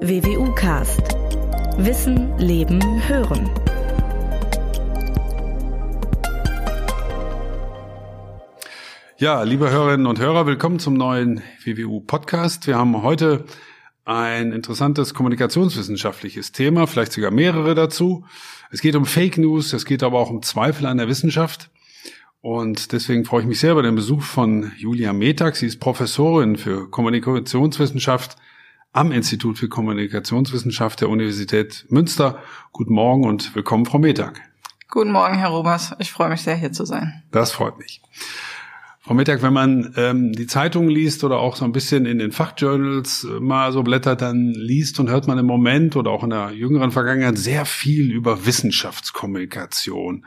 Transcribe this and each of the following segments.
WWU Cast. Wissen, Leben, Hören. Ja, liebe Hörerinnen und Hörer, willkommen zum neuen WWU Podcast. Wir haben heute ein interessantes kommunikationswissenschaftliches Thema, vielleicht sogar mehrere dazu. Es geht um Fake News, es geht aber auch um Zweifel an der Wissenschaft. Und deswegen freue ich mich sehr über den Besuch von Julia Metag. Sie ist Professorin für Kommunikationswissenschaft am Institut für Kommunikationswissenschaft der Universität Münster. Guten Morgen und willkommen, Frau Metag. Guten Morgen, Herr Robers. Ich freue mich sehr, hier zu sein. Das freut mich. Frau Mittag, wenn man ähm, die Zeitung liest oder auch so ein bisschen in den Fachjournals äh, mal so blättert, dann liest und hört man im Moment oder auch in der jüngeren Vergangenheit sehr viel über Wissenschaftskommunikation.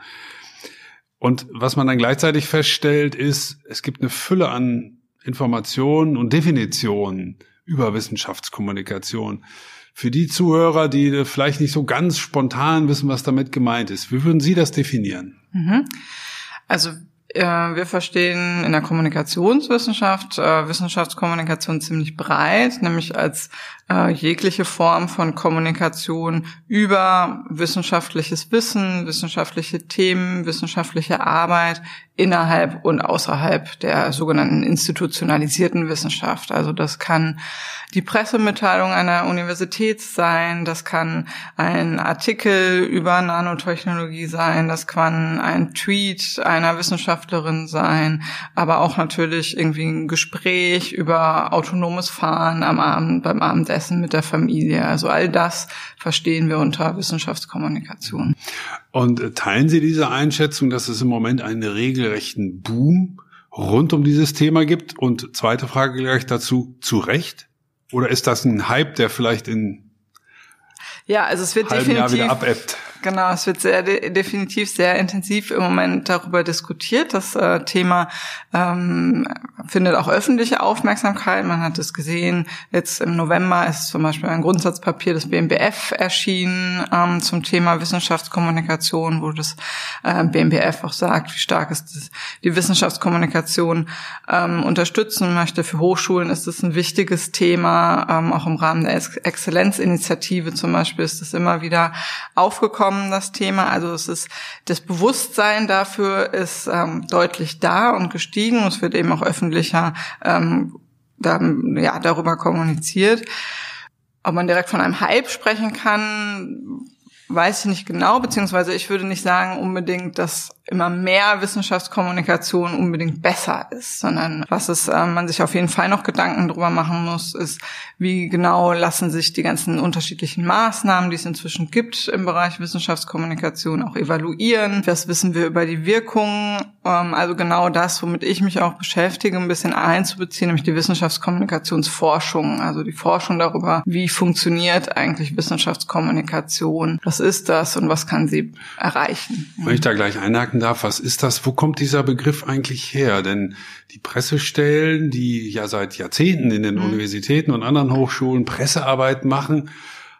Und was man dann gleichzeitig feststellt, ist, es gibt eine Fülle an Informationen und Definitionen über Wissenschaftskommunikation. Für die Zuhörer, die vielleicht nicht so ganz spontan wissen, was damit gemeint ist, wie würden Sie das definieren? Mhm. Also wir verstehen in der Kommunikationswissenschaft äh, Wissenschaftskommunikation ziemlich breit, nämlich als äh, jegliche Form von Kommunikation über wissenschaftliches Wissen, wissenschaftliche Themen, wissenschaftliche Arbeit innerhalb und außerhalb der sogenannten institutionalisierten Wissenschaft. Also das kann die Pressemitteilung einer Universität sein, das kann ein Artikel über Nanotechnologie sein, das kann ein Tweet einer Wissenschaftlerin sein, aber auch natürlich irgendwie ein Gespräch über autonomes Fahren am Abend beim Abendessen mit der Familie. Also all das verstehen wir unter Wissenschaftskommunikation. Und äh, teilen Sie diese Einschätzung, dass es im Moment einen regelrechten Boom rund um dieses Thema gibt? Und zweite Frage gleich dazu, zu Recht? Oder ist das ein Hype, der vielleicht in ja, also es wird definitiv? Genau, es wird sehr definitiv sehr intensiv im Moment darüber diskutiert. Das äh, Thema ähm, findet auch öffentliche Aufmerksamkeit. Man hat es gesehen, jetzt im November ist zum Beispiel ein Grundsatzpapier des BMBF erschienen ähm, zum Thema Wissenschaftskommunikation, wo das äh, BMBF auch sagt, wie stark es das, die Wissenschaftskommunikation ähm, unterstützen möchte. Für Hochschulen ist es ein wichtiges Thema, ähm, auch im Rahmen der Exzellenzinitiative zum Beispiel ist es immer wieder aufgekommen angekommen, das Thema. Also es ist das Bewusstsein dafür ist ähm, deutlich da und gestiegen. Es wird eben auch öffentlicher ähm, da, ja, darüber kommuniziert. Ob man direkt von einem Hype sprechen kann, weiß ich nicht genau, beziehungsweise ich würde nicht sagen unbedingt, dass immer mehr Wissenschaftskommunikation unbedingt besser ist, sondern was es äh, man sich auf jeden Fall noch Gedanken drüber machen muss, ist, wie genau lassen sich die ganzen unterschiedlichen Maßnahmen, die es inzwischen gibt im Bereich Wissenschaftskommunikation, auch evaluieren. Was wissen wir über die Wirkungen? Ähm, also genau das, womit ich mich auch beschäftige, ein bisschen einzubeziehen, nämlich die Wissenschaftskommunikationsforschung, also die Forschung darüber, wie funktioniert eigentlich Wissenschaftskommunikation, was ist das und was kann sie erreichen. Wenn ich da gleich einhaken anmerken darf, was ist das? Wo kommt dieser Begriff eigentlich her? Denn die Pressestellen, die ja seit Jahrzehnten in den mhm. Universitäten und anderen Hochschulen Pressearbeit machen,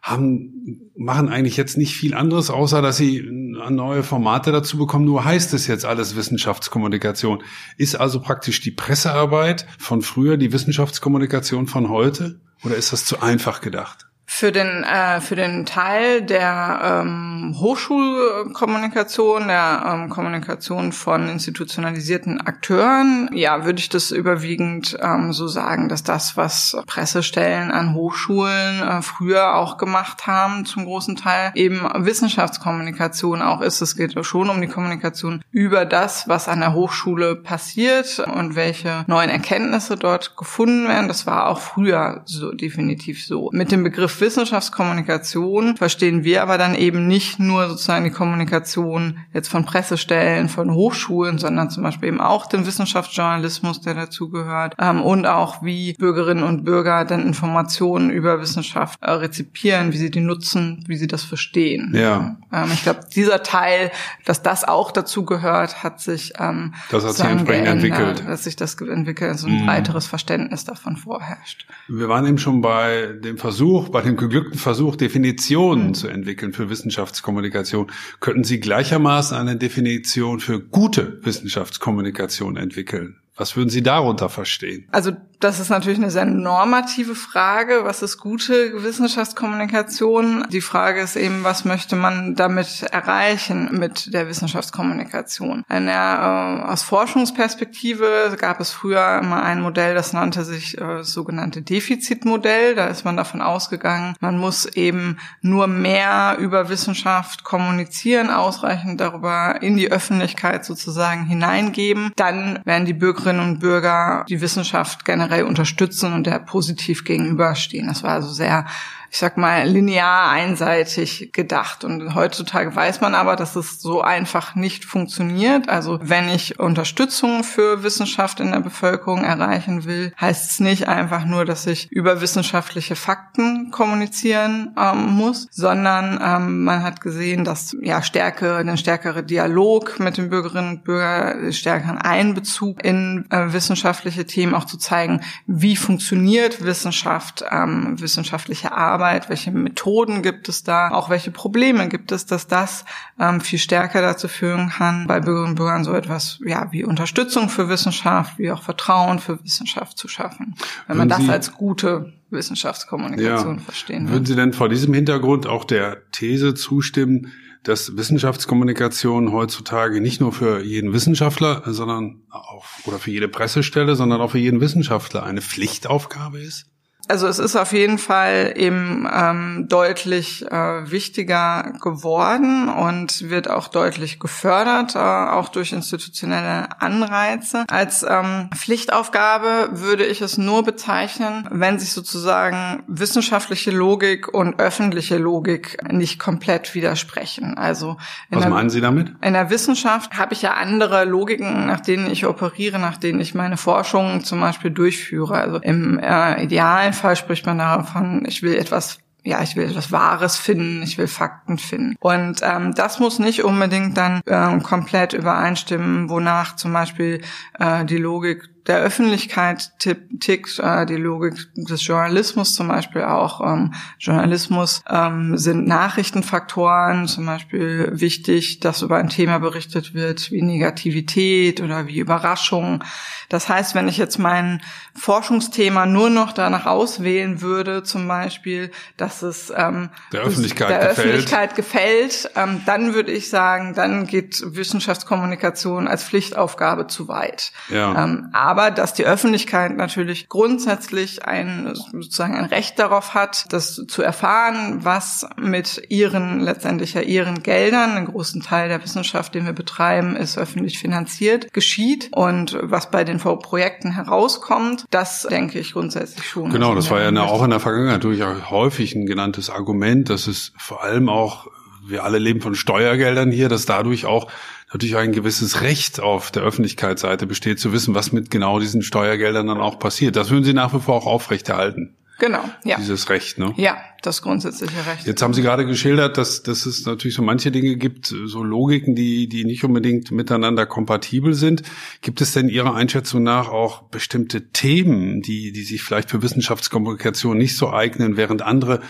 haben, machen eigentlich jetzt nicht viel anderes, außer dass sie neue Formate dazu bekommen. Nur heißt es jetzt alles Wissenschaftskommunikation. Ist also praktisch die Pressearbeit von früher die Wissenschaftskommunikation von heute? Oder ist das zu einfach gedacht? Für den, äh, für den Teil der ähm, Hochschulkommunikation, der ähm, Kommunikation von institutionalisierten Akteuren, ja, würde ich das überwiegend ähm, so sagen, dass das, was Pressestellen an Hochschulen äh, früher auch gemacht haben, zum großen Teil eben Wissenschaftskommunikation auch ist. Es geht schon um die Kommunikation über das, was an der Hochschule passiert und welche neuen Erkenntnisse dort gefunden werden. Das war auch früher so definitiv so. Mit dem Begriff Wissenschaftskommunikation verstehen wir aber dann eben nicht nur sozusagen die Kommunikation jetzt von Pressestellen, von Hochschulen, sondern zum Beispiel eben auch den Wissenschaftsjournalismus, der dazugehört, ähm, und auch wie Bürgerinnen und Bürger dann Informationen über Wissenschaft äh, rezipieren, wie sie die nutzen, wie sie das verstehen. Ja. Ähm, ich glaube, dieser Teil, dass das auch dazu gehört, hat sich ähm, das hat sich entsprechend geändert, entwickelt, dass sich das entwickelt, also ein mm. breiteres Verständnis davon vorherrscht. Wir waren eben schon bei dem Versuch, bei dem dem geglückten Versuch, Definitionen mhm. zu entwickeln für Wissenschaftskommunikation, könnten Sie gleichermaßen eine Definition für gute Wissenschaftskommunikation entwickeln? Was würden Sie darunter verstehen? Also Das ist natürlich eine sehr normative Frage. Was ist gute Wissenschaftskommunikation? Die Frage ist eben, was möchte man damit erreichen mit der Wissenschaftskommunikation? Eine, äh, aus Forschungsperspektive gab es früher immer ein Modell, das nannte sich äh, sogenannte Defizitmodell. Da ist man davon ausgegangen, man muss eben nur mehr über Wissenschaft kommunizieren, ausreichend darüber in die Öffentlichkeit sozusagen hineingeben. Dann werden die Bürgerinnen und Bürger die Wissenschaft generell generell unterstützen und der positiv gegenüberstehen. Das war also sehr ich sag mal, linear einseitig gedacht. Und heutzutage weiß man aber, dass es so einfach nicht funktioniert. Also wenn ich Unterstützung für Wissenschaft in der Bevölkerung erreichen will, heißt es nicht einfach nur, dass ich über wissenschaftliche Fakten kommunizieren ähm, muss, sondern ähm, man hat gesehen, dass ja stärkere, ein stärkere Dialog mit den Bürgerinnen und Bürgern, stärkeren Einbezug in äh, wissenschaftliche Themen auch zu zeigen, wie funktioniert Wissenschaft, ähm, wissenschaftliche Arbeit Arbeit, welche Methoden gibt es da, auch welche Probleme gibt es, dass das ähm, viel stärker dazu führen kann, bei Bürgerinnen und Bürgern so etwas ja wie Unterstützung für Wissenschaft, wie auch Vertrauen für Wissenschaft zu schaffen, wenn man das als gute Wissenschaftskommunikation ja, verstehen will. Würden Sie denn vor diesem Hintergrund auch der These zustimmen, dass Wissenschaftskommunikation heutzutage nicht nur für jeden Wissenschaftler, sondern auch oder für jede Pressestelle, sondern auch für jeden Wissenschaftler eine Pflichtaufgabe ist? Also es ist auf jeden Fall eben ähm, deutlich äh, wichtiger geworden und wird auch deutlich gefördert, äh, auch durch institutionelle Anreize. Als ähm, Pflichtaufgabe würde ich es nur bezeichnen, wenn sich sozusagen wissenschaftliche Logik und öffentliche Logik nicht komplett widersprechen. Also was der, meinen Sie damit? In der Wissenschaft habe ich ja andere Logiken, nach denen ich operiere, nach denen ich meine Forschung zum Beispiel durchführe. Also im äh, Ideal Fall spricht man davon, ich will etwas ja, ich will etwas Wahres finden, ich will Fakten finden. Und ähm, das muss nicht unbedingt dann ähm, komplett übereinstimmen, wonach zum Beispiel äh, die Logik der Öffentlichkeit tickt, äh, die Logik des Journalismus zum Beispiel auch. Ähm, Journalismus ähm, sind Nachrichtenfaktoren, zum Beispiel wichtig, dass über ein Thema berichtet wird wie Negativität oder wie Überraschung. Das heißt, wenn ich jetzt mein Forschungsthema nur noch danach auswählen würde, zum Beispiel, dass es ähm, der Öffentlichkeit der gefällt, Öffentlichkeit gefällt ähm, dann würde ich sagen, dann geht Wissenschaftskommunikation als Pflichtaufgabe zu weit. Ja. Ähm, aber dass die Öffentlichkeit natürlich grundsätzlich ein sozusagen ein Recht darauf hat, das zu erfahren, was mit ihren letztendlich ja ihren Geldern, einen großen Teil der Wissenschaft, den wir betreiben, ist öffentlich finanziert, geschieht und was bei den Projekten herauskommt, das denke ich grundsätzlich schon. Genau, das war ja auch in der Vergangenheit durchaus häufig ein genanntes Argument, dass es vor allem auch wir alle leben von Steuergeldern hier, dass dadurch auch natürlich ein gewisses Recht auf der Öffentlichkeitsseite besteht, zu wissen, was mit genau diesen Steuergeldern dann auch passiert. Das würden Sie nach wie vor auch aufrechterhalten. Genau, ja. Dieses Recht, ne? Ja, das grundsätzliche Recht. Jetzt haben Sie gerade geschildert, dass, dass es natürlich so manche Dinge gibt, so Logiken, die, die nicht unbedingt miteinander kompatibel sind. Gibt es denn Ihrer Einschätzung nach auch bestimmte Themen, die, die sich vielleicht für Wissenschaftskommunikation nicht so eignen, während andere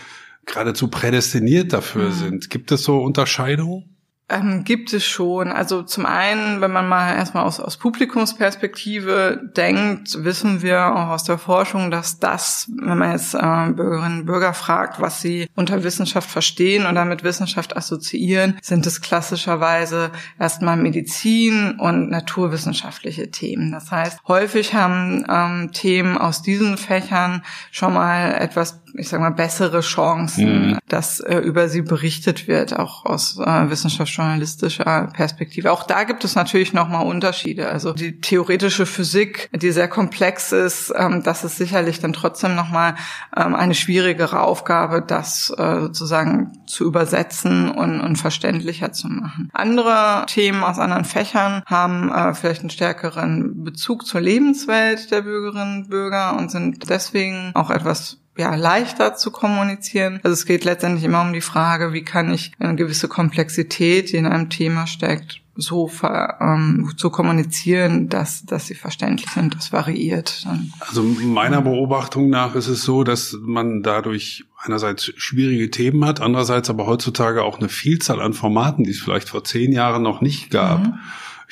geradezu prädestiniert dafür mhm. sind? Gibt es so Unterscheidungen? Ähm, gibt es schon. Also zum einen, wenn man mal erstmal aus, aus Publikumsperspektive denkt, wissen wir auch aus der Forschung, dass das, wenn man jetzt äh, Bürgerinnen und Bürger fragt, was sie unter Wissenschaft verstehen und damit Wissenschaft assoziieren, sind es klassischerweise erstmal Medizin und naturwissenschaftliche Themen. Das heißt, häufig haben ähm, Themen aus diesen Fächern schon mal etwas ich sag mal, bessere Chancen, mhm. dass äh, über sie berichtet wird, auch aus äh, wissenschaftsjournalistischer Perspektive. Auch da gibt es natürlich nochmal Unterschiede. Also die theoretische Physik, die sehr komplex ist, ähm, das ist sicherlich dann trotzdem nochmal ähm, eine schwierigere Aufgabe, das äh, sozusagen zu übersetzen und, und verständlicher zu machen. Andere Themen aus anderen Fächern haben äh, vielleicht einen stärkeren Bezug zur Lebenswelt der Bürgerinnen und Bürger und sind deswegen auch etwas ja, leichter zu kommunizieren. Also es geht letztendlich immer um die Frage, wie kann ich eine gewisse Komplexität, die in einem Thema steckt, so ähm, zu kommunizieren, dass, dass sie verständlich sind. Das variiert. Dann. Also meiner Beobachtung nach ist es so, dass man dadurch einerseits schwierige Themen hat, andererseits aber heutzutage auch eine Vielzahl an Formaten, die es vielleicht vor zehn Jahren noch nicht gab. Mhm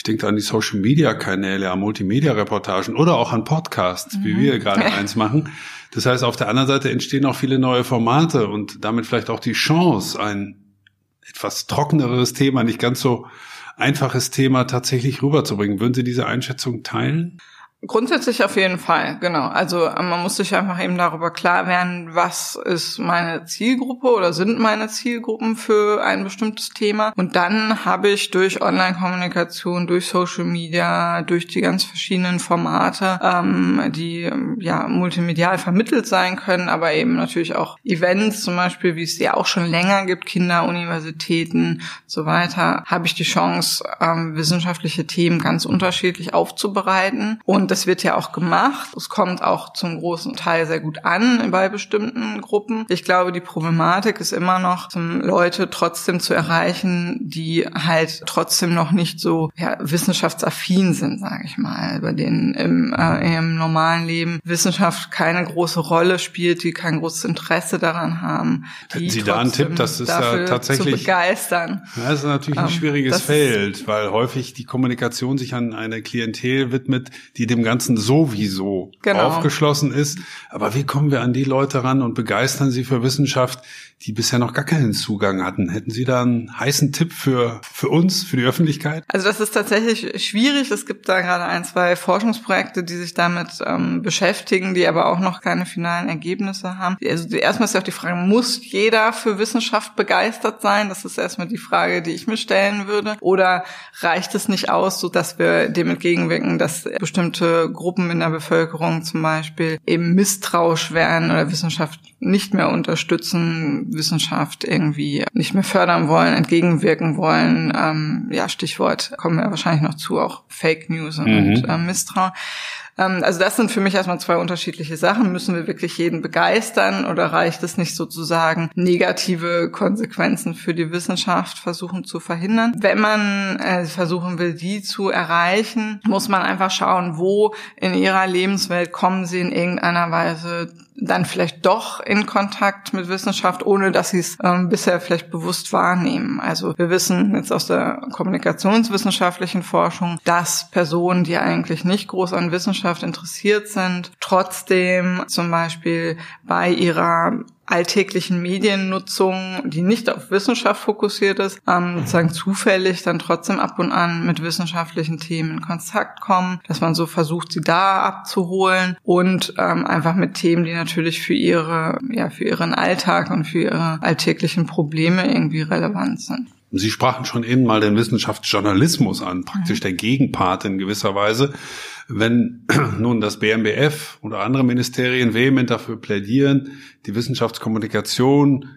Ich denke an die Social-Media-Kanäle, an Multimedia-Reportagen oder auch an Podcasts, mhm. wie wir gerade eins machen. Das heißt, auf der anderen Seite entstehen auch viele neue Formate und damit vielleicht auch die Chance, ein etwas trockeneres Thema, nicht ganz so einfaches Thema tatsächlich rüberzubringen. Würden Sie diese Einschätzung teilen? Grundsätzlich auf jeden Fall, genau. Also äh, man muss sich einfach eben darüber klar werden, was ist meine Zielgruppe oder sind meine Zielgruppen für ein bestimmtes Thema. Und dann habe ich durch Online-Kommunikation, durch Social Media, durch die ganz verschiedenen Formate, ähm, die ja multimedial vermittelt sein können, aber eben natürlich auch Events zum Beispiel, wie es ja auch schon länger gibt, Kinderuniversitäten so weiter, habe ich die Chance, ähm, wissenschaftliche Themen ganz unterschiedlich aufzubereiten und das wird ja auch gemacht. Es kommt auch zum großen Teil sehr gut an bei bestimmten Gruppen. Ich glaube, die Problematik ist immer noch, Leute trotzdem zu erreichen, die halt trotzdem noch nicht so ja, wissenschaftsaffin sind, sage ich mal, bei denen im, äh, im normalen Leben Wissenschaft keine große Rolle spielt, die kein großes Interesse daran haben. Hätten Sie da einen Tipp, das ist ja tatsächlich zu begeistern. Das ist natürlich ein ähm, schwieriges Feld, weil häufig die Kommunikation sich an eine Klientel widmet, die dem Ganzen sowieso genau. aufgeschlossen ist. Aber wie kommen wir an die Leute ran und begeistern sie für Wissenschaft, die bisher noch gar keinen Zugang hatten? Hätten Sie da einen heißen Tipp für, für uns, für die Öffentlichkeit? Also das ist tatsächlich schwierig. Es gibt da gerade ein, zwei Forschungsprojekte, die sich damit ähm, beschäftigen, die aber auch noch keine finalen Ergebnisse haben. Also erstmal ist ja auch die Frage, muss jeder für Wissenschaft begeistert sein? Das ist erstmal die Frage, die ich mir stellen würde. Oder reicht es nicht aus, so dass wir dem entgegenwirken, dass bestimmte Gruppen in der Bevölkerung zum Beispiel eben misstrauisch werden oder Wissenschaft nicht mehr unterstützen, Wissenschaft irgendwie nicht mehr fördern wollen, entgegenwirken wollen. Ähm, ja, Stichwort kommen wir wahrscheinlich noch zu, auch Fake News und mhm. äh, Misstrauen. Ähm, also das sind für mich erstmal zwei unterschiedliche Sachen. Müssen wir wirklich jeden begeistern oder reicht es nicht sozusagen, negative Konsequenzen für die Wissenschaft versuchen zu verhindern? Wenn man äh, versuchen will, die zu erreichen, muss man einfach schauen, wo in ihrer Lebenswelt kommen sie in irgendeiner Weise dann vielleicht doch in Kontakt mit Wissenschaft, ohne dass sie es ähm, bisher vielleicht bewusst wahrnehmen. Also wir wissen jetzt aus der kommunikationswissenschaftlichen Forschung, dass Personen, die eigentlich nicht groß an Wissenschaft interessiert sind, trotzdem zum Beispiel bei ihrer alltäglichen Mediennutzung, die nicht auf Wissenschaft fokussiert ist, ähm, sozusagen zufällig dann trotzdem ab und an mit wissenschaftlichen Themen in Kontakt kommen, dass man so versucht, sie da abzuholen und ähm, einfach mit Themen, die natürlich für ihre, ja, für ihren Alltag und für ihre alltäglichen Probleme irgendwie relevant sind. Sie sprachen schon eben mal den Wissenschaftsjournalismus an, praktisch der Gegenpart in gewisser Weise. Wenn nun das BMBF oder andere Ministerien vehement dafür plädieren, die Wissenschaftskommunikation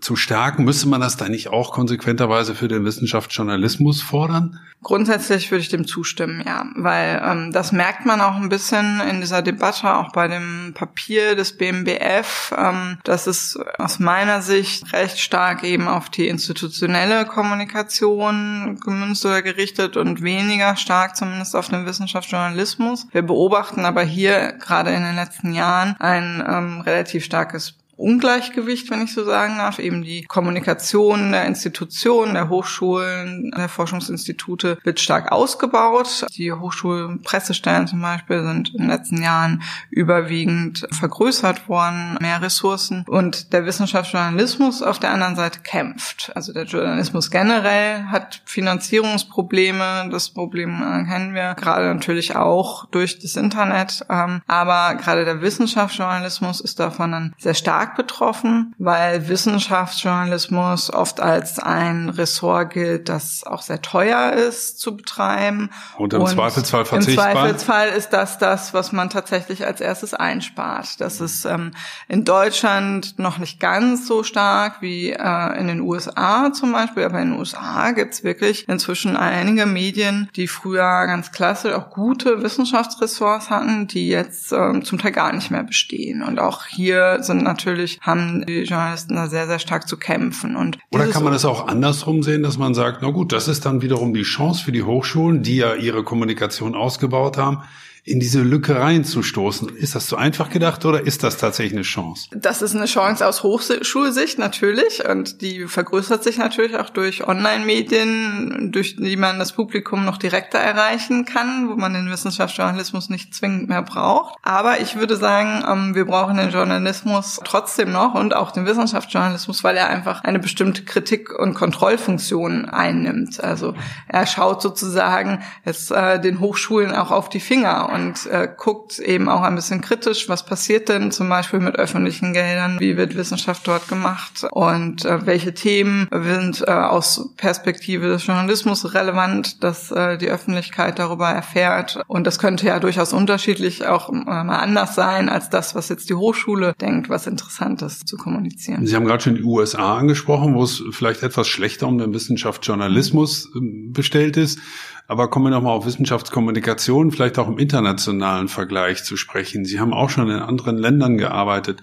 zu stärken, müsste man das da nicht auch konsequenterweise für den Wissenschaftsjournalismus fordern? Grundsätzlich würde ich dem zustimmen, ja, weil ähm, das merkt man auch ein bisschen in dieser Debatte, auch bei dem Papier des BMBF, ähm, dass es aus meiner Sicht recht stark eben auf die institutionelle Kommunikation gemünzt oder gerichtet und weniger stark zumindest auf den Wissenschaftsjournalismus. Wir beobachten aber hier gerade in den letzten Jahren ein ähm, relativ starkes Ungleichgewicht, wenn ich so sagen darf. Eben die Kommunikation der Institutionen, der Hochschulen, der Forschungsinstitute wird stark ausgebaut. Die Hochschulpressestellen zum Beispiel sind in den letzten Jahren überwiegend vergrößert worden, mehr Ressourcen. Und der Wissenschaftsjournalismus auf der anderen Seite kämpft. Also der Journalismus generell hat Finanzierungsprobleme. Das Problem kennen wir gerade natürlich auch durch das Internet. Ähm, aber gerade der Wissenschaftsjournalismus ist davon dann sehr stark stark betroffen, weil Wissenschaftsjournalismus oft als ein Ressort gilt, das auch sehr teuer ist zu betreiben. Und im und Zweifelsfall verzichtbar. Im Zweifelsfall ist das das, was man tatsächlich als erstes einspart. Das ist ähm, in Deutschland noch nicht ganz so stark wie äh, in den USA zum Beispiel, aber in den USA gibt's wirklich inzwischen einige Medien, die früher ganz klasse auch gute Wissenschaftsressorts hatten, die jetzt ähm, zum Teil gar nicht mehr bestehen. Und auch hier sind natürlich natürlich haben die Journalisten da sehr, sehr stark zu kämpfen. Und Oder kann man das auch andersrum sehen, dass man sagt, na gut, das ist dann wiederum die Chance für die Hochschulen, die ja ihre Kommunikation ausgebaut haben, in diese Lücke reinzustoßen. Ist das zu einfach gedacht oder ist das tatsächlich eine Chance? Das ist eine Chance aus Hochschulsicht natürlich und die vergrößert sich natürlich auch durch Online-Medien, durch die man das Publikum noch direkter erreichen kann, wo man den Wissenschaftsjournalismus nicht zwingend mehr braucht. Aber ich würde sagen, ähm, wir brauchen den Journalismus trotzdem noch und auch den Wissenschaftsjournalismus, weil er einfach eine bestimmte Kritik- und Kontrollfunktion einnimmt. Also er schaut sozusagen jetzt äh, den Hochschulen auch auf die Finger und äh, guckt eben auch ein bisschen kritisch, was passiert denn zum Beispiel mit öffentlichen Geldern, wie wird Wissenschaft dort gemacht und äh, welche Themen sind äh, aus Perspektive des Journalismus relevant, dass äh, die Öffentlichkeit darüber erfährt. Und das könnte ja durchaus unterschiedlich auch äh, mal anders sein als das, was jetzt die Hochschule denkt, was interessant ist zu kommunizieren. Sie haben gerade schon die USA angesprochen, wo es vielleicht etwas schlechter um den Wissenschaftsjournalismus äh, bestellt ist. Aber kommen wir nochmal auf Wissenschaftskommunikation, vielleicht auch im internationalen Vergleich zu sprechen. Sie haben auch schon in anderen Ländern gearbeitet.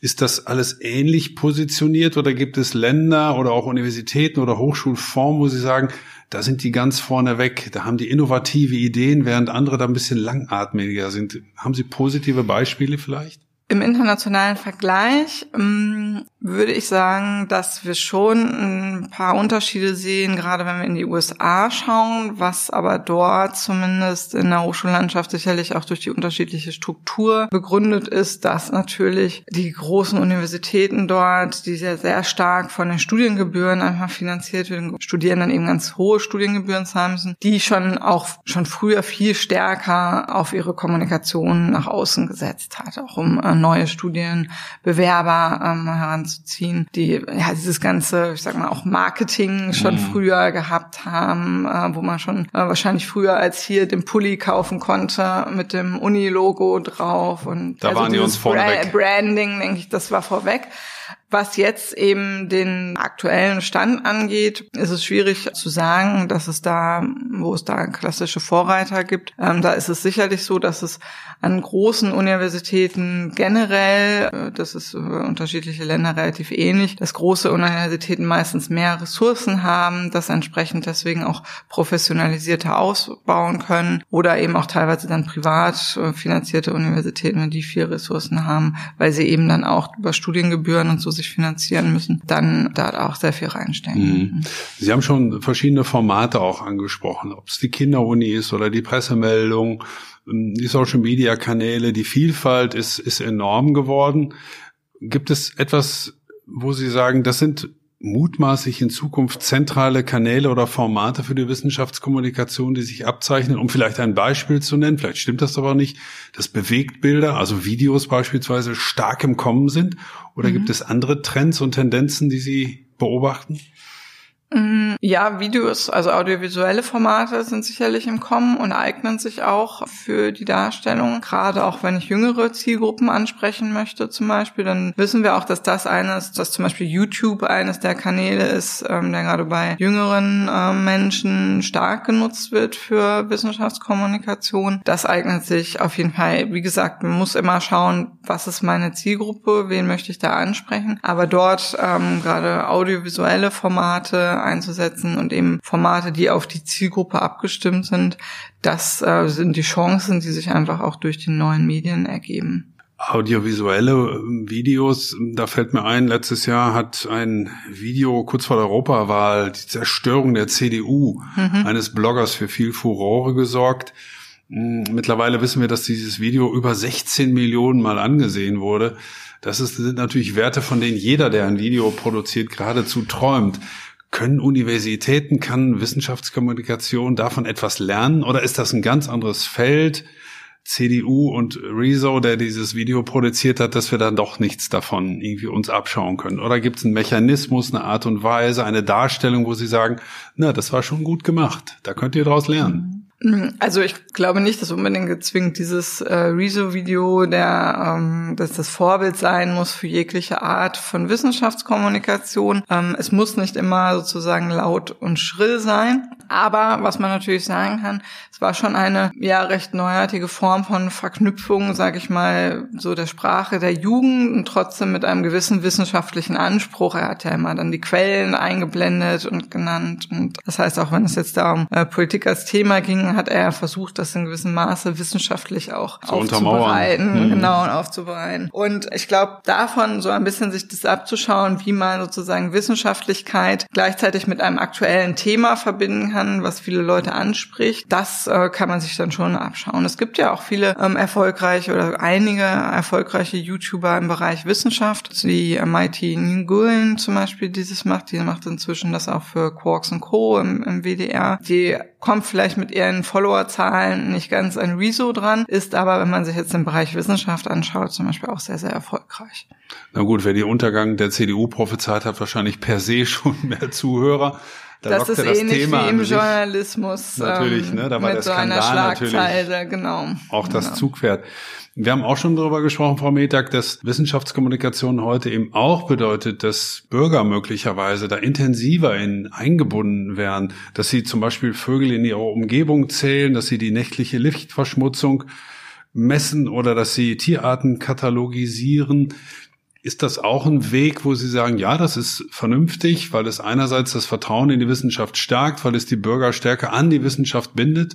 Ist das alles ähnlich positioniert oder gibt es Länder oder auch Universitäten oder Hochschulformen, wo Sie sagen, da sind die ganz vorne weg, da haben die innovative Ideen, während andere da ein bisschen langatmiger sind. Haben Sie positive Beispiele vielleicht? Im internationalen Vergleich ähm, würde ich sagen, dass wir schon ein paar Unterschiede sehen, gerade wenn wir in die USA schauen, was aber dort zumindest in der Hochschullandschaft sicherlich auch durch die unterschiedliche Struktur begründet ist, dass natürlich die großen Universitäten dort, die sehr, sehr stark von den Studiengebühren einfach finanziert werden, Studierenden eben ganz hohe Studiengebühren zahlen müssen, die schon auch schon früher viel stärker auf ihre Kommunikation nach außen gesetzt hat, auch um äh, neue Studienbewerber ähm, heranzuziehen, die ja dieses ganze, ich sag mal, auch Marketing schon mhm. früher gehabt haben, äh, wo man schon äh, wahrscheinlich früher als hier den Pulli kaufen konnte mit dem Uni-Logo drauf und da also waren die uns vorne Branding, denke ich, das war vorweg. Was jetzt eben den aktuellen Stand angeht, ist es schwierig zu sagen, dass es da, wo es da klassische Vorreiter gibt, ähm, da ist es sicherlich so, dass es an großen Universitäten generell, äh, das ist über unterschiedliche Länder relativ ähnlich, dass große Universitäten meistens mehr Ressourcen haben, das entsprechend deswegen auch professionalisierter ausbauen können oder eben auch teilweise dann privat äh, finanzierte Universitäten, wenn die viel Ressourcen haben, weil sie eben dann auch über Studiengebühren und so sich finanzieren müssen, dann da auch sehr viel reinstecken. Mhm. Sie haben schon verschiedene Formate auch angesprochen, ob es die Kinderuni ist oder die Pressemeldung, ähm, die Social Media Kanäle, die Vielfalt ist, ist enorm geworden. Gibt es etwas, wo Sie sagen, das sind mutmaßlich in Zukunft zentrale Kanäle oder Formate für die Wissenschaftskommunikation, die sich abzeichnen, um vielleicht ein Beispiel zu nennen, vielleicht stimmt das aber nicht, dass Bewegtbilder, also Videos beispielsweise stark im Kommen sind? Oder mhm. gibt es andere Trends und Tendenzen, die Sie beobachten? Mm, ja, Videos, also audiovisuelle Formate sind sicherlich im Kommen und eignen sich auch für die Darstellung. Gerade auch wenn ich jüngere Zielgruppen ansprechen möchte zum Beispiel, dann wissen wir auch, dass das eines, dass zum Beispiel YouTube eines der Kanäle ist, ähm, der gerade bei jüngeren äh, Menschen stark genutzt wird für Wissenschaftskommunikation. Das eignet sich auf jeden Fall. Wie gesagt, man muss immer schauen, was ist meine Zielgruppe, wen möchte ich da ansprechen. Aber dort ähm, gerade audiovisuelle Formate einzusetzen und eben Formate, die auf die Zielgruppe abgestimmt sind. Das äh, sind die Chancen, die sich einfach auch durch die neuen Medien ergeben. Audiovisuelle ähm, Videos, da fällt mir ein, letztes Jahr hat ein Video kurz vor der Europawahl, die Zerstörung der CDU, mhm. eines Bloggers für viel Furore gesorgt. Hm, mittlerweile wissen wir, dass dieses Video über 16 Millionen Mal angesehen wurde. Das ist, sind natürlich Werte, von denen jeder, der ein Video produziert, geradezu träumt. Können Universitäten, kann Wissenschaftskommunikation davon etwas lernen oder ist das ein ganz anderes Feld? CDU und Rezo, der dieses Video produziert hat, dass wir dann doch nichts davon irgendwie uns abschauen können? Oder gibt es einen Mechanismus, eine Art und Weise, eine Darstellung, wo Sie sagen, na, das war schon gut gemacht, da könnt ihr daraus lernen? Also ich glaube nicht, dass unbedingt gezwingt dieses äh, Rezo-Video, der ähm, dass das Vorbild sein muss für jegliche Art von Wissenschaftskommunikation. Ähm, es muss nicht immer sozusagen laut und schrill sein. Aber was man natürlich sagen kann, es war schon eine ja recht neuartige Form von Verknüpfung, sage ich mal, so der Sprache der Jugend und trotzdem mit einem gewissen wissenschaftlichen Anspruch. Er hat ja immer dann die Quellen eingeblendet und genannt. Und das heißt, auch wenn es jetzt da um äh, Politik als Thema ging, hat er versucht, das in gewissem Maße wissenschaftlich auch so aufzubereiten, mhm. genau, und aufzubereiten. Und ich glaube, davon so ein bisschen sich das abzuschauen, wie man sozusagen Wissenschaftlichkeit gleichzeitig mit einem aktuellen Thema verbinden kann, was viele Leute anspricht, das äh, kann man sich dann schon abschauen. Es gibt ja auch viele ähm, erfolgreiche oder einige erfolgreiche YouTuber im Bereich Wissenschaft, die Mighty Nguyen zum Beispiel dieses macht, die macht inzwischen das auch für Quarks und Co. im, im WDR. Die kommt vielleicht mit ihren Followerzahlen nicht ganz an Rezo dran, ist aber, wenn man sich jetzt den Bereich Wissenschaft anschaut, zum Beispiel auch sehr, sehr erfolgreich. Na gut, wer die Untergang der CDU prophezeit hat, wahrscheinlich per se schon mehr Zuhörer. Da das ist das ähnlich Thema wie im Journalismus. Natürlich, ne? Da war mit der so einer Schlagzeile, genau. Auch das genau. Zugpferd. Wir haben auch schon darüber gesprochen, Frau Metag, dass Wissenschaftskommunikation heute eben auch bedeutet, dass Bürger möglicherweise da intensiver in eingebunden werden, dass sie zum Beispiel Vögel in ihrer Umgebung zählen, dass sie die nächtliche Lichtverschmutzung messen oder dass sie Tierarten katalogisieren. Ist das auch ein Weg, wo Sie sagen, ja, das ist vernünftig, weil es einerseits das Vertrauen in die Wissenschaft stärkt, weil es die Bürger stärker an die Wissenschaft bindet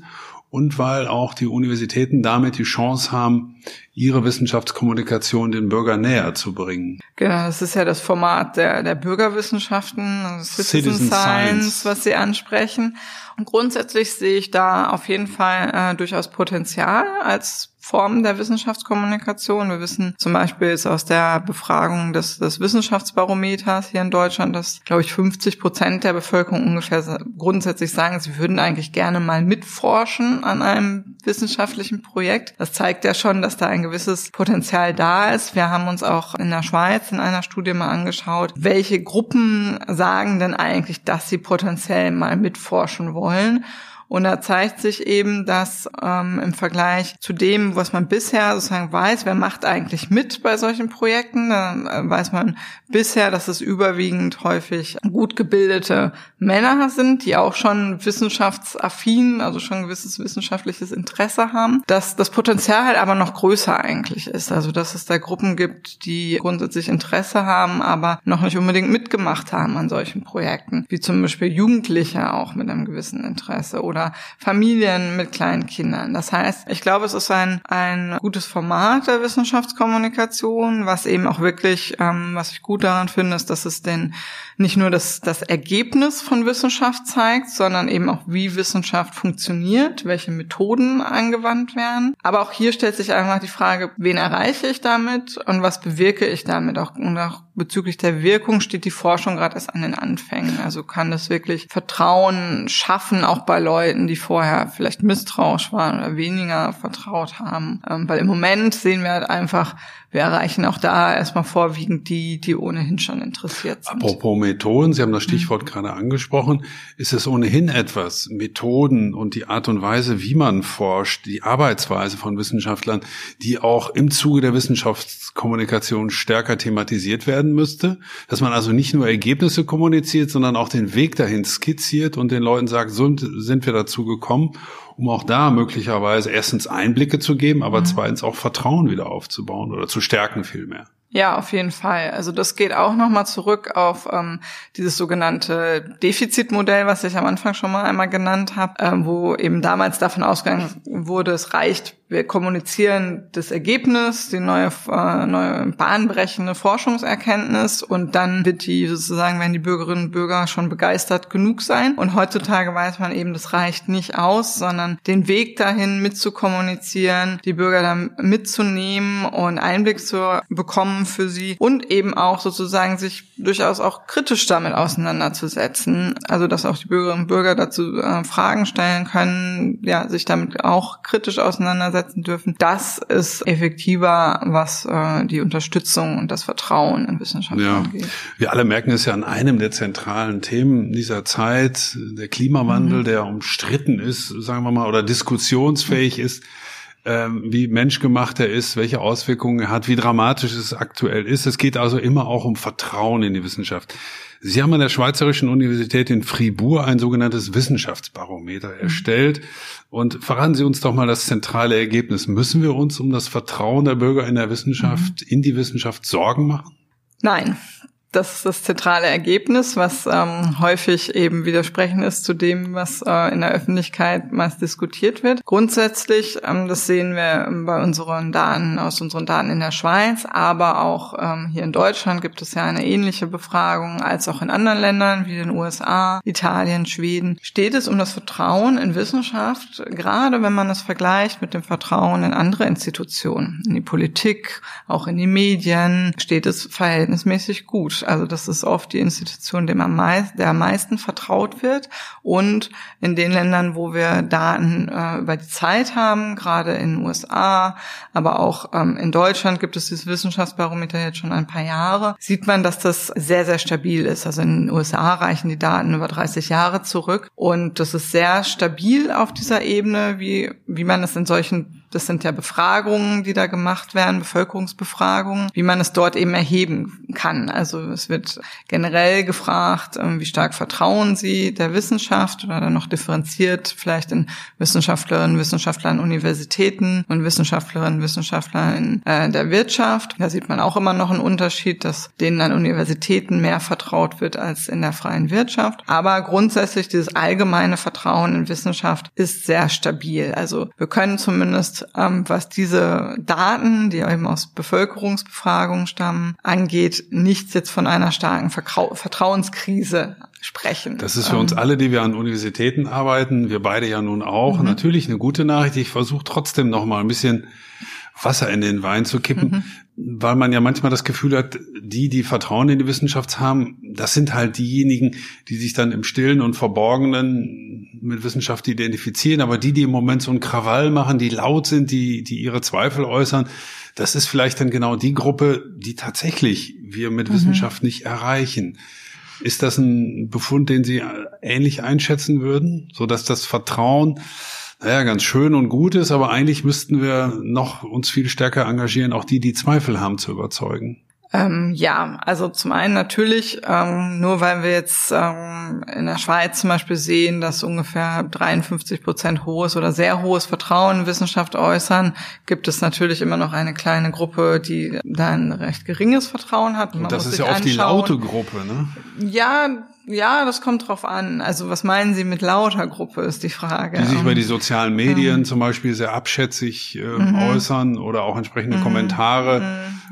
und weil auch die Universitäten damit die Chance haben, ihre Wissenschaftskommunikation den Bürgern näher zu bringen. Genau, das ist ja das Format der, der Bürgerwissenschaften, Citizen, Citizen Science, Science, was Sie ansprechen. Und grundsätzlich sehe ich da auf jeden Fall äh, durchaus Potenzial als Formen der Wissenschaftskommunikation. Wir wissen zum Beispiel jetzt aus der Befragung des, des Wissenschaftsbarometers hier in Deutschland, dass, glaube ich, 50 Prozent der Bevölkerung ungefähr grundsätzlich sagen, sie würden eigentlich gerne mal mitforschen an einem wissenschaftlichen Projekt. Das zeigt ja schon, dass da ein gewisses Potenzial da ist. Wir haben uns auch in der Schweiz in einer Studie mal angeschaut, welche Gruppen sagen denn eigentlich, dass sie potenziell mal mitforschen wollen. Und da zeigt sich eben, dass ähm, im Vergleich zu dem, was man bisher sozusagen weiß, wer macht eigentlich mit bei solchen Projekten, dann äh, weiß man bisher, dass es überwiegend häufig gut gebildete Männer sind, die auch schon wissenschaftsaffin, also schon ein gewisses wissenschaftliches Interesse haben, dass das Potenzial halt aber noch größer eigentlich ist. Also dass es da Gruppen gibt, die grundsätzlich Interesse haben, aber noch nicht unbedingt mitgemacht haben an solchen Projekten, wie zum Beispiel Jugendliche auch mit einem gewissen Interesse oder oder Familien mit kleinen Kindern. Das heißt, ich glaube, es ist ein, ein gutes Format der Wissenschaftskommunikation, was eben auch wirklich, ähm, was ich gut daran finde, ist, dass es den nicht nur das, das Ergebnis von Wissenschaft zeigt, sondern eben auch, wie Wissenschaft funktioniert, welche Methoden angewandt werden. Aber auch hier stellt sich einfach die Frage, wen erreiche ich damit und was bewirke ich damit? Auch, und auch bezüglich der Wirkung steht die Forschung gerade erst an den Anfängen. Also kann das wirklich Vertrauen schaffen, auch bei Leuten, die vorher vielleicht misstrauisch waren oder weniger vertraut haben. Ähm, weil im Moment sehen wir halt einfach, wir erreichen auch da erstmal vorwiegend die, die ohnehin schon interessiert sind. Apropos Methoden, Sie haben das Stichwort mhm. gerade angesprochen, ist es ohnehin etwas, Methoden und die Art und Weise, wie man forscht, die Arbeitsweise von Wissenschaftlern, die auch im Zuge der Wissenschaftskommunikation stärker thematisiert werden müsste, dass man also nicht nur Ergebnisse kommuniziert, sondern auch den Weg dahin skizziert und den Leuten sagt, so sind wir dazu gekommen um auch da möglicherweise erstens Einblicke zu geben, aber mhm. zweitens auch Vertrauen wieder aufzubauen oder zu stärken vielmehr. Ja, auf jeden Fall. Also das geht auch nochmal zurück auf ähm, dieses sogenannte Defizitmodell, was ich am Anfang schon mal einmal genannt habe, ähm, wo eben damals davon ausgegangen wurde, es reicht, wir kommunizieren das Ergebnis, die neue, äh, neue bahnbrechende Forschungserkenntnis und dann wird die sozusagen, werden die Bürgerinnen und Bürger schon begeistert genug sein. Und heutzutage weiß man eben, das reicht nicht aus, sondern den Weg dahin mitzukommunizieren, die Bürger dann mitzunehmen und Einblick zu bekommen für sie und eben auch sozusagen sich durchaus auch kritisch damit auseinanderzusetzen. Also dass auch die Bürgerinnen und Bürger dazu äh, Fragen stellen können, ja, sich damit auch kritisch auseinandersetzen einsetzen dürfen. Das ist effektiver, was äh, die Unterstützung und das Vertrauen in Wissenschaft ja. angeht. Wir alle merken es ja an einem der zentralen Themen dieser Zeit, der Klimawandel, mhm. der umstritten ist, sagen wir mal, oder diskussionsfähig mhm. ist ähm, wie menschgemacht er ist, welche Auswirkungen er hat, wie dramatisch es aktuell ist. Es geht also immer auch um Vertrauen in die Wissenschaft. Sie haben an der Schweizerischen Universität in Fribourg ein sogenanntes Wissenschaftsbarometer mhm. erstellt. Und verraten Sie uns doch mal das zentrale Ergebnis. Müssen wir uns um das Vertrauen der Bürger in der Wissenschaft, mhm. in die Wissenschaft Sorgen machen? Nein, das ist das zentrale Ergebnis, was ähm, häufig eben widersprechen ist zu dem, was äh, in der Öffentlichkeit meist diskutiert wird. Grundsätzlich, ähm, das sehen wir bei unseren Daten, aus unseren Daten in der Schweiz, aber auch ähm, hier in Deutschland gibt es ja eine ähnliche Befragung als auch in anderen Ländern wie den USA, Italien, Schweden. Steht es um das Vertrauen in Wissenschaft, gerade wenn man es vergleicht mit dem Vertrauen in andere Institutionen, in die Politik, auch in die Medien, steht es verhältnismäßig gut. Also das ist oft die Institution, dem am meisten, der am meisten vertraut wird. Und in den Ländern, wo wir Daten äh, über die Zeit haben, gerade in den USA, aber auch ähm, in Deutschland gibt es dieses Wissenschaftsbarometer jetzt schon ein paar Jahre, sieht man, dass das sehr, sehr stabil ist. Also in den USA reichen die Daten über 30 Jahre zurück. Und das ist sehr stabil auf dieser Ebene, wie, wie man es in solchen das sind ja Befragungen, die da gemacht werden, Bevölkerungsbefragungen, wie man es dort eben erheben kann. Also es wird generell gefragt, ähm, wie stark vertrauen Sie der Wissenschaft oder dann noch differenziert vielleicht in Wissenschaftlerinnen, Wissenschaftler an Universitäten und Wissenschaftlerinnen, Wissenschaftler in äh, der Wirtschaft. Da sieht man auch immer noch einen Unterschied, dass denen an Universitäten mehr vertraut wird als in der freien Wirtschaft. Aber grundsätzlich dieses allgemeine Vertrauen in Wissenschaft ist sehr stabil. Also wir können zumindest ähm, was diese Daten, die eben aus Bevölkerungsbefragungen stammen, angeht, nichts jetzt von einer starken Vertrau Vertrauenskrise sprechen. Das ist für uns ähm, alle, die wir an Universitäten arbeiten, wir beide ja nun auch, mhm. natürlich eine gute Nachricht. Ich versuche trotzdem noch mal ein bisschen Wasser in den Wein zu kippen, mhm. weil man ja manchmal das Gefühl hat, die, die Vertrauen in die Wissenschaft haben, das sind halt diejenigen, die sich dann im Stillen und Verborgenen mit Wissenschaft identifizieren, aber die, die im Moment so einen Krawall machen, die laut sind, die, die ihre Zweifel äußern, das ist vielleicht dann genau die Gruppe, die tatsächlich wir mit mhm. Wissenschaft nicht erreichen. Ist das ein Befund, den Sie ähnlich einschätzen würden, so dass das Vertrauen naja, ganz schön und gut ist, aber eigentlich müssten wir noch uns viel stärker engagieren, auch die, die Zweifel haben, zu überzeugen. Ähm, ja, also zum einen natürlich, ähm, nur weil wir jetzt ähm, in der Schweiz zum Beispiel sehen, dass ungefähr 53 Prozent hohes oder sehr hohes Vertrauen in Wissenschaft äußern, gibt es natürlich immer noch eine kleine Gruppe, die da ein recht geringes Vertrauen hat. Und das ist ja oft die laute Gruppe, ne? Ja, ja, das kommt drauf an. Also was meinen Sie mit lauter Gruppe, ist die Frage. Die sich über die sozialen Medien ähm, zum Beispiel sehr abschätzig äh, mhm. äußern oder auch entsprechende mhm. Kommentare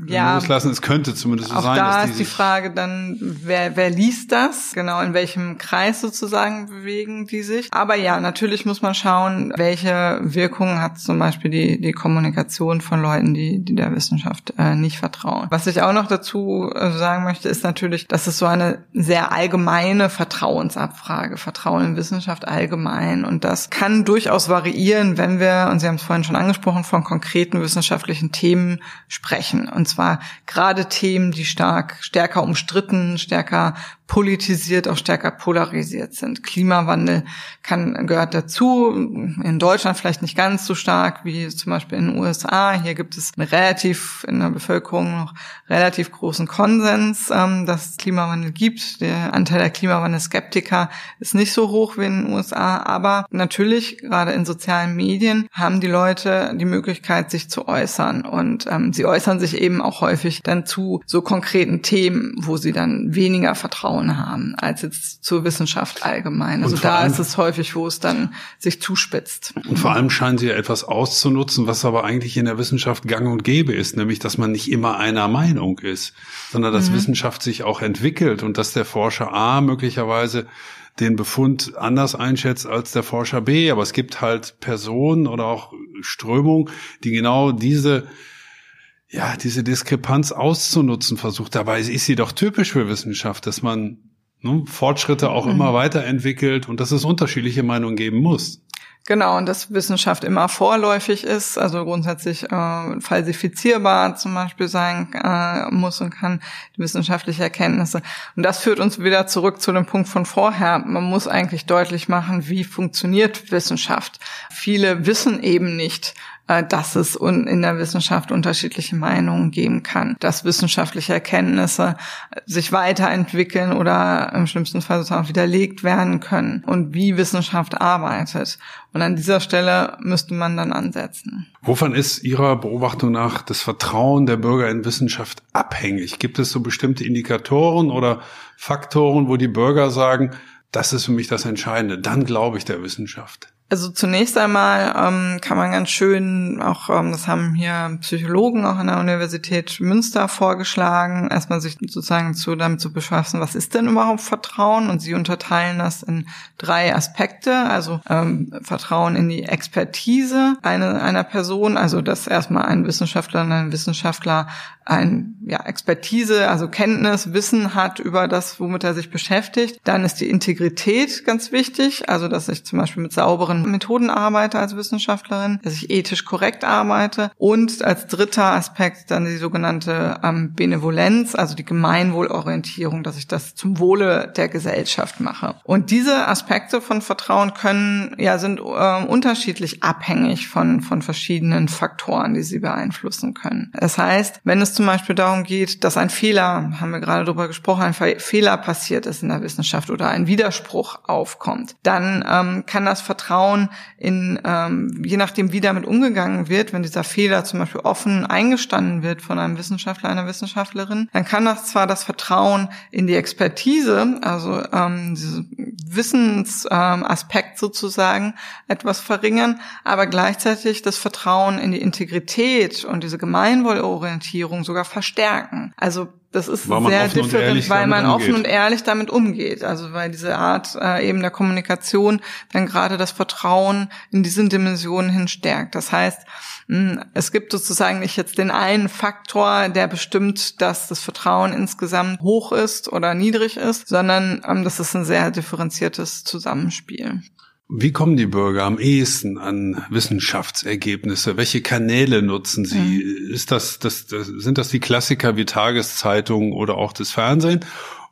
mhm. ja, loslassen. Es könnte zumindest so auch sein. Da dass ist die Frage dann, wer, wer liest das? Genau, in welchem Kreis sozusagen bewegen die sich? Aber ja, natürlich muss man schauen, welche Wirkung hat zum Beispiel die, die Kommunikation von Leuten, die, die der Wissenschaft äh, nicht vertrauen. Was ich auch noch dazu äh, sagen möchte, ist natürlich, dass es so eine sehr allgemeine allgemeine Vertrauensabfrage, Vertrauen in Wissenschaft allgemein. Und das kann durchaus variieren, wenn wir, und Sie haben es vorhin schon angesprochen, von konkreten wissenschaftlichen Themen sprechen. Und zwar gerade Themen, die stark, stärker umstritten, stärker politisiert, auch stärker polarisiert sind. Klimawandel kann, gehört dazu. In Deutschland vielleicht nicht ganz so stark wie zum Beispiel in den USA. Hier gibt es relativ in der Bevölkerung noch relativ großen Konsens, ähm, dass es Klimawandel gibt. Der Anteil der Klimawandel-Skeptiker ist nicht so hoch wie in den USA. Aber natürlich, gerade in sozialen Medien, haben die Leute die Möglichkeit, sich zu äußern. Und ähm, sie äußern sich eben auch häufig dann zu so konkreten Themen, wo sie dann weniger vertrauen Vertrauen haben, als jetzt zur Wissenschaft allgemein. Also da allem, ist es häufig, wo es dann sich zuspitzt. Und vor allem scheinen sie ja etwas auszunutzen, was aber eigentlich in der Wissenschaft gang und gäbe ist, nämlich, dass man nicht immer einer Meinung ist, sondern dass mhm. Wissenschaft sich auch entwickelt und dass der Forscher A möglicherweise den Befund anders einschätzt als der Forscher B. Aber es gibt halt Personen oder auch Strömungen, die genau diese ja, diese Diskrepanz auszunutzen versucht. Dabei ist sie doch typisch für Wissenschaft, dass man ne, Fortschritte auch mhm. immer weiterentwickelt und dass es unterschiedliche Meinungen geben muss. Genau, und dass Wissenschaft immer vorläufig ist, also grundsätzlich äh, falsifizierbar zum Beispiel sein äh, muss und kann, die wissenschaftliche Erkenntnisse. Und das führt uns wieder zurück zu dem Punkt von vorher. Man muss eigentlich deutlich machen, wie funktioniert Wissenschaft. Viele wissen eben nicht, dass es in der Wissenschaft unterschiedliche Meinungen geben kann, dass wissenschaftliche Erkenntnisse sich weiterentwickeln oder im schlimmsten Fall sozusagen widerlegt werden können und wie Wissenschaft arbeitet. Und an dieser Stelle müsste man dann ansetzen. Wovon ist Ihrer Beobachtung nach das Vertrauen der Bürger in Wissenschaft abhängig? Gibt es so bestimmte Indikatoren oder Faktoren, wo die Bürger sagen, das ist für mich das Entscheidende, dann glaube ich der Wissenschaft? Also zunächst einmal ähm, kann man ganz schön, auch ähm, das haben hier Psychologen auch an der Universität Münster vorgeschlagen, erstmal sich sozusagen zu damit zu befassen, was ist denn überhaupt Vertrauen? Und sie unterteilen das in drei Aspekte, also ähm, Vertrauen in die Expertise eine, einer Person, also dass erstmal ein Wissenschaftler und ein Wissenschaftler ein ja, Expertise, also Kenntnis, Wissen hat über das, womit er sich beschäftigt. Dann ist die Integrität ganz wichtig, also dass ich zum Beispiel mit sauberen Methoden arbeite als Wissenschaftlerin, dass ich ethisch korrekt arbeite und als dritter Aspekt dann die sogenannte ähm, Benevolenz, also die Gemeinwohlorientierung, dass ich das zum Wohle der Gesellschaft mache. Und diese Aspekte von Vertrauen können ja sind äh, unterschiedlich abhängig von von verschiedenen Faktoren, die sie beeinflussen können. Das heißt, wenn es zum Beispiel darum geht, dass ein Fehler, haben wir gerade darüber gesprochen, ein Fehler passiert ist in der Wissenschaft oder ein Widerspruch aufkommt, dann ähm, kann das Vertrauen in, ähm, je nachdem, wie damit umgegangen wird, wenn dieser Fehler zum Beispiel offen eingestanden wird von einem Wissenschaftler, einer Wissenschaftlerin, dann kann das zwar das Vertrauen in die Expertise, also ähm, Wissensaspekt ähm, sozusagen etwas verringern, aber gleichzeitig das Vertrauen in die Integrität und diese Gemeinwohlorientierung sogar verstärken. Also das ist sehr different, weil man offen und ehrlich damit umgeht. Also weil diese Art äh, eben der Kommunikation dann gerade das Vertrauen in diesen Dimensionen hin stärkt. Das heißt, hm, es gibt sozusagen nicht jetzt den einen Faktor, der bestimmt, dass das Vertrauen insgesamt hoch ist oder niedrig ist, sondern ähm, das ist ein sehr differenziertes Zusammenspiel. Wie kommen die Bürger am ehesten an Wissenschaftsergebnisse? Welche Kanäle nutzen sie? Mhm. Ist das, das, das, sind das die Klassiker wie Tageszeitungen oder auch das Fernsehen?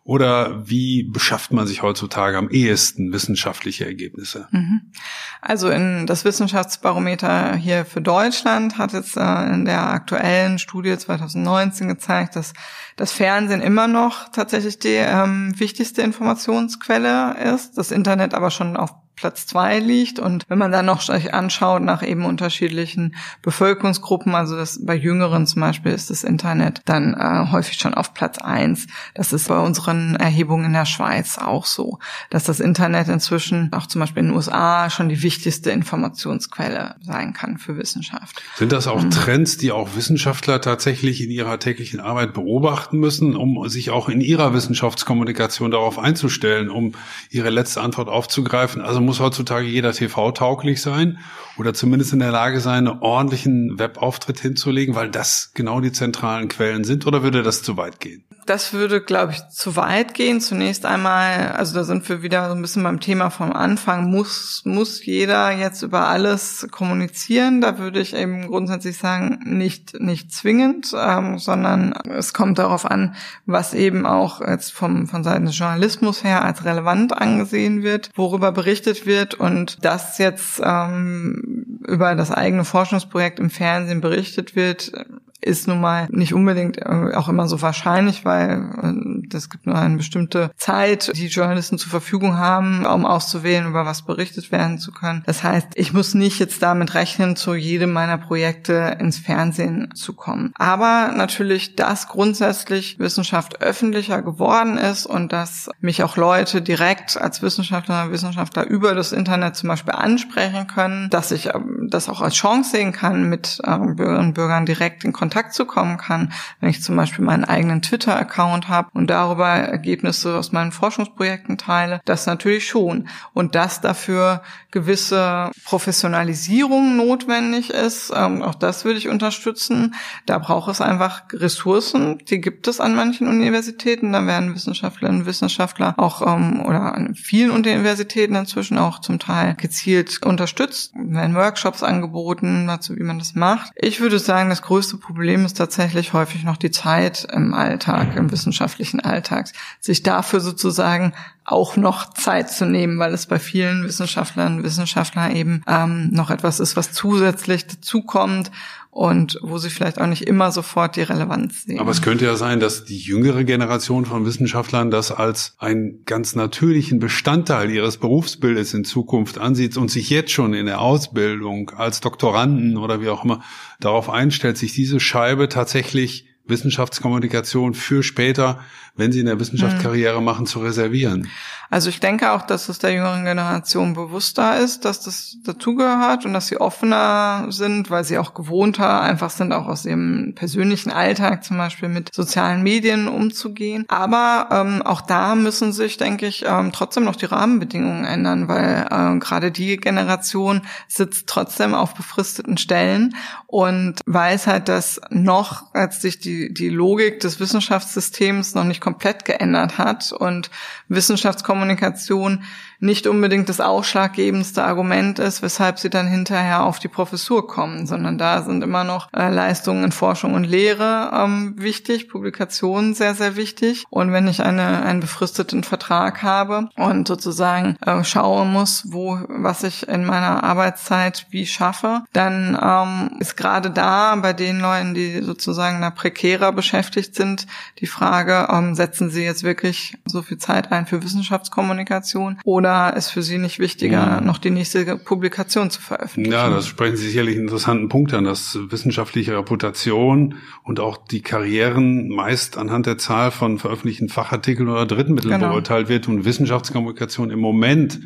Oder wie beschafft man sich heutzutage am ehesten wissenschaftliche Ergebnisse? Mhm. Also in das Wissenschaftsbarometer hier für Deutschland hat jetzt äh, in der aktuellen Studie 2019 gezeigt, dass das Fernsehen immer noch tatsächlich die ähm, wichtigste Informationsquelle ist, das Internet aber schon auf Platz zwei liegt. Und wenn man dann noch sich anschaut nach eben unterschiedlichen Bevölkerungsgruppen, also das bei Jüngeren zum Beispiel ist das Internet dann äh, häufig schon auf Platz eins. Das ist bei unseren Erhebungen in der Schweiz auch so, dass das Internet inzwischen auch zum Beispiel in den USA schon die wichtigste Informationsquelle sein kann für Wissenschaft. Sind das auch mhm. Trends, die auch Wissenschaftler tatsächlich in ihrer täglichen Arbeit beobachten müssen, um sich auch in ihrer Wissenschaftskommunikation darauf einzustellen, um ihre letzte Antwort aufzugreifen? Also muss heutzutage jeder TV-tauglich sein oder zumindest in der Lage sein, einen ordentlichen Webauftritt hinzulegen, weil das genau die zentralen Quellen sind, oder würde das zu weit gehen? Das würde, glaube ich, zu weit gehen. Zunächst einmal, also da sind wir wieder so ein bisschen beim Thema vom Anfang, muss, muss jeder jetzt über alles kommunizieren. Da würde ich eben grundsätzlich sagen, nicht, nicht zwingend, ähm, sondern es kommt darauf an, was eben auch jetzt vom, von Seiten des Journalismus her als relevant angesehen wird, worüber berichtet wird und das jetzt ähm, über das eigene Forschungsprojekt im Fernsehen berichtet wird, ist nun mal nicht unbedingt äh, auch immer so wahrscheinlich, weil es äh, gibt nur eine bestimmte Zeit, die Journalisten zur Verfügung haben, um auszuwählen, über was berichtet werden zu können. Das heißt, ich muss nicht jetzt damit rechnen, zu jedem meiner Projekte ins Fernsehen zu kommen. Aber natürlich, dass grundsätzlich Wissenschaft öffentlicher geworden ist und dass mich auch Leute direkt als Wissenschaftler Wissenschaftler über das Internet zum Beispiel ansprechen können, dass ich ähm, das auch als Chance sehen kann, mit ähm, Bürgerinnen und Bürgern direkt in Kontakt Kontakt zu kommen kann, wenn ich zum Beispiel meinen eigenen Twitter-Account habe und darüber Ergebnisse aus meinen Forschungsprojekten teile, das natürlich schon. Und dass dafür gewisse Professionalisierung notwendig ist, ähm, auch das würde ich unterstützen. Da braucht es einfach Ressourcen, die gibt es an manchen Universitäten. Da werden Wissenschaftlerinnen und Wissenschaftler auch ähm, oder an vielen Universitäten inzwischen auch zum Teil gezielt unterstützt, werden Workshops angeboten dazu, wie man das macht. Ich würde sagen, das größte Problem ist tatsächlich häufig noch die Zeit im Alltag, im wissenschaftlichen Alltag, sich dafür sozusagen auch noch Zeit zu nehmen, weil es bei vielen Wissenschaftlern und Wissenschaftlern eben ähm, noch etwas ist, was zusätzlich dazukommt und wo sie vielleicht auch nicht immer sofort die Relevanz sehen. Aber es könnte ja sein, dass die jüngere Generation von Wissenschaftlern das als einen ganz natürlichen Bestandteil ihres Berufsbildes in Zukunft ansieht und sich jetzt schon in der Ausbildung als Doktoranden oder wie auch immer darauf einstellt, sich diese Scheibe tatsächlich Wissenschaftskommunikation für später, wenn sie in der Wissenschaft Karriere machen, zu reservieren. Also ich denke auch, dass es der jüngeren Generation bewusster ist, dass das dazugehört und dass sie offener sind, weil sie auch gewohnter einfach sind, auch aus ihrem persönlichen Alltag zum Beispiel mit sozialen Medien umzugehen. Aber ähm, auch da müssen sich, denke ich, ähm, trotzdem noch die Rahmenbedingungen ändern, weil äh, gerade die Generation sitzt trotzdem auf befristeten Stellen und weiß halt, dass noch, als sich die, die Logik des Wissenschaftssystems noch nicht komplett geändert hat. Und Wissenschaftskommunikation nicht unbedingt das ausschlaggebendste Argument ist, weshalb sie dann hinterher auf die Professur kommen, sondern da sind immer noch äh, Leistungen in Forschung und Lehre ähm, wichtig, Publikationen sehr, sehr wichtig. Und wenn ich eine, einen befristeten Vertrag habe und sozusagen äh, schaue muss, wo, was ich in meiner Arbeitszeit wie schaffe, dann ähm, ist gerade da bei den Leuten, die sozusagen da prekärer beschäftigt sind, die Frage, ähm, setzen sie jetzt wirklich so viel Zeit ein für Wissenschaftskommunikation oder oder ist für Sie nicht wichtiger, mhm. noch die nächste Publikation zu veröffentlichen? Ja, das sprechen Sie sicherlich einen interessanten Punkt an, dass wissenschaftliche Reputation und auch die Karrieren meist anhand der Zahl von veröffentlichten Fachartikeln oder Drittmitteln genau. beurteilt wird und Wissenschaftskommunikation im Moment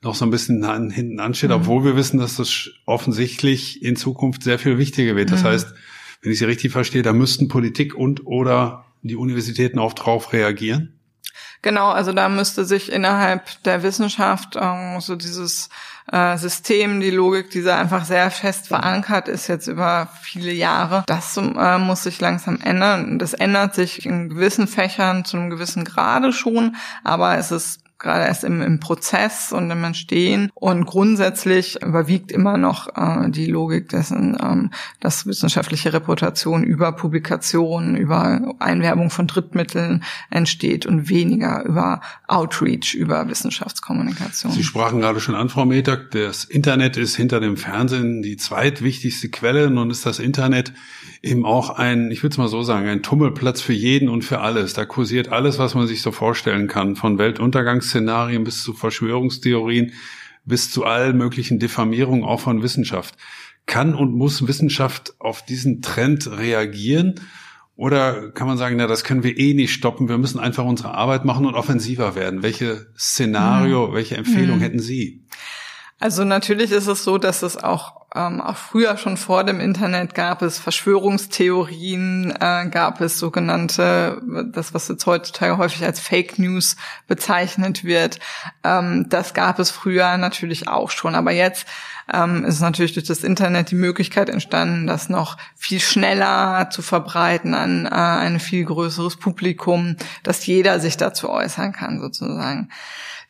noch so ein bisschen an, hinten ansteht, mhm. obwohl wir wissen, dass das offensichtlich in Zukunft sehr viel wichtiger wird. Das mhm. heißt, wenn ich Sie richtig verstehe, da müssten Politik und oder die Universitäten auch drauf reagieren? Genau, also da müsste sich innerhalb der Wissenschaft ähm, so dieses äh, System, die Logik, die da einfach sehr fest verankert ist jetzt über viele Jahre, das äh, muss sich langsam ändern. Das ändert sich in gewissen Fächern zu einem gewissen Grade schon, aber es ist gerade erst im, im Prozess und im Entstehen. Und grundsätzlich überwiegt immer noch äh, die Logik dessen, ähm, dass wissenschaftliche Reputation über Publikationen, über Einwerbung von Drittmitteln entsteht und weniger über Outreach, über Wissenschaftskommunikation. Sie sprachen gerade schon an, Frau Metag, das Internet ist hinter dem Fernsehen die zweitwichtigste Quelle. Nun ist das Internet eben auch ein, ich würde es mal so sagen, ein Tummelplatz für jeden und für alles. Da kursiert alles, was man sich so vorstellen kann, von Weltuntergangs Verschwörungsszenarien bis zu Verschwörungstheorien bis zu allen möglichen Diffamierungen auch von Wissenschaft. Kann und muss Wissenschaft auf diesen Trend reagieren? Oder kann man sagen, na, das können wir eh nicht stoppen. Wir müssen einfach unsere Arbeit machen und offensiver werden. Welche Szenario, mhm. welche Empfehlung mhm. hätten Sie? Also natürlich ist es so, dass es auch ähm, auch früher schon vor dem Internet gab es Verschwörungstheorien, äh, gab es sogenannte, das was jetzt heutzutage häufig als Fake News bezeichnet wird. Ähm, das gab es früher natürlich auch schon, aber jetzt ähm, ist natürlich durch das Internet die Möglichkeit entstanden, das noch viel schneller zu verbreiten an äh, ein viel größeres Publikum, dass jeder sich dazu äußern kann sozusagen.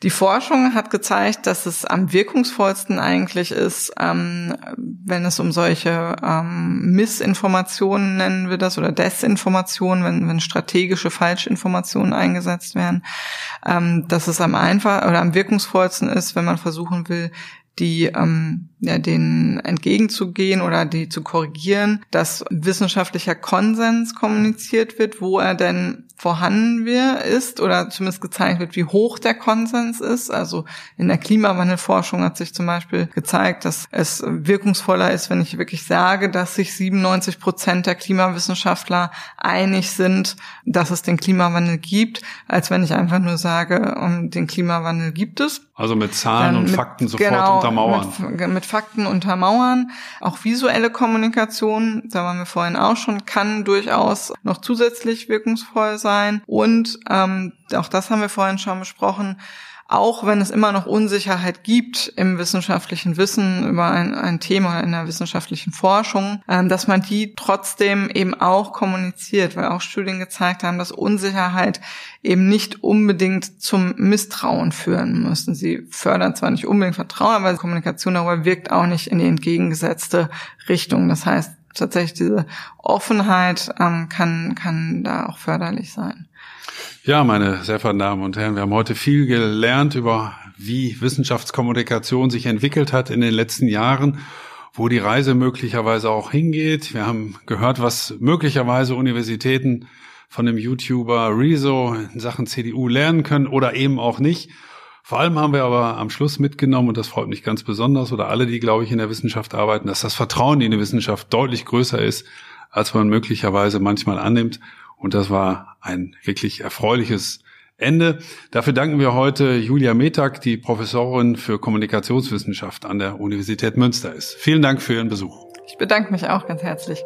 Die Forschung hat gezeigt, dass es am wirkungsvollsten eigentlich ist, ähm, wenn es um solche ähm, Missinformationen nennen wir das oder Desinformationen, wenn, wenn strategische Falschinformationen eingesetzt werden, ähm, dass es am einfach oder am wirkungsvollsten ist, wenn man versuchen will, die ähm, ja, denen entgegenzugehen oder die zu korrigieren, dass wissenschaftlicher Konsens kommuniziert wird, wo er denn vorhanden wir ist oder zumindest gezeigt wird, wie hoch der Konsens ist. Also in der Klimawandelforschung hat sich zum Beispiel gezeigt, dass es wirkungsvoller ist, wenn ich wirklich sage, dass sich 97 Prozent der Klimawissenschaftler einig sind, dass es den Klimawandel gibt, als wenn ich einfach nur sage, den Klimawandel gibt es. Also mit Zahlen Dann und Fakten sofort genau, untermauern. Mit, mit Fakten untermauern. Auch visuelle Kommunikation, da waren wir vorhin auch schon, kann durchaus noch zusätzlich wirkungsvoll sein. Und ähm, auch das haben wir vorhin schon besprochen auch wenn es immer noch Unsicherheit gibt im wissenschaftlichen Wissen über ein, ein Thema in der wissenschaftlichen Forschung, ähm, dass man die trotzdem eben auch kommuniziert, weil auch Studien gezeigt haben, dass Unsicherheit eben nicht unbedingt zum Misstrauen führen müssen. Sie fördern zwar nicht unbedingt Vertrauen, aber Kommunikation darüber wirkt auch nicht in die entgegengesetzte Richtung. Das heißt, tatsächlich diese Offenheit ähm, kann, kann da auch förderlich sein. Ja, meine sehr verehrten Damen und Herren, wir haben heute viel gelernt über, wie Wissenschaftskommunikation sich entwickelt hat in den letzten Jahren, wo die Reise möglicherweise auch hingeht. Wir haben gehört, was möglicherweise Universitäten von dem YouTuber Rezo in Sachen CDU lernen können oder eben auch nicht. Vor allem haben wir aber am Schluss mitgenommen, und das freut mich ganz besonders, oder alle, die, glaube ich, in der Wissenschaft arbeiten, dass das Vertrauen in die Wissenschaft deutlich größer ist, als man möglicherweise manchmal annimmt. Und das war ein wirklich erfreuliches Ende. Dafür danken wir heute Julia Metag, die Professorin für Kommunikationswissenschaft an der Universität Münster ist. Vielen Dank für Ihren Besuch. Ich bedanke mich auch ganz herzlich.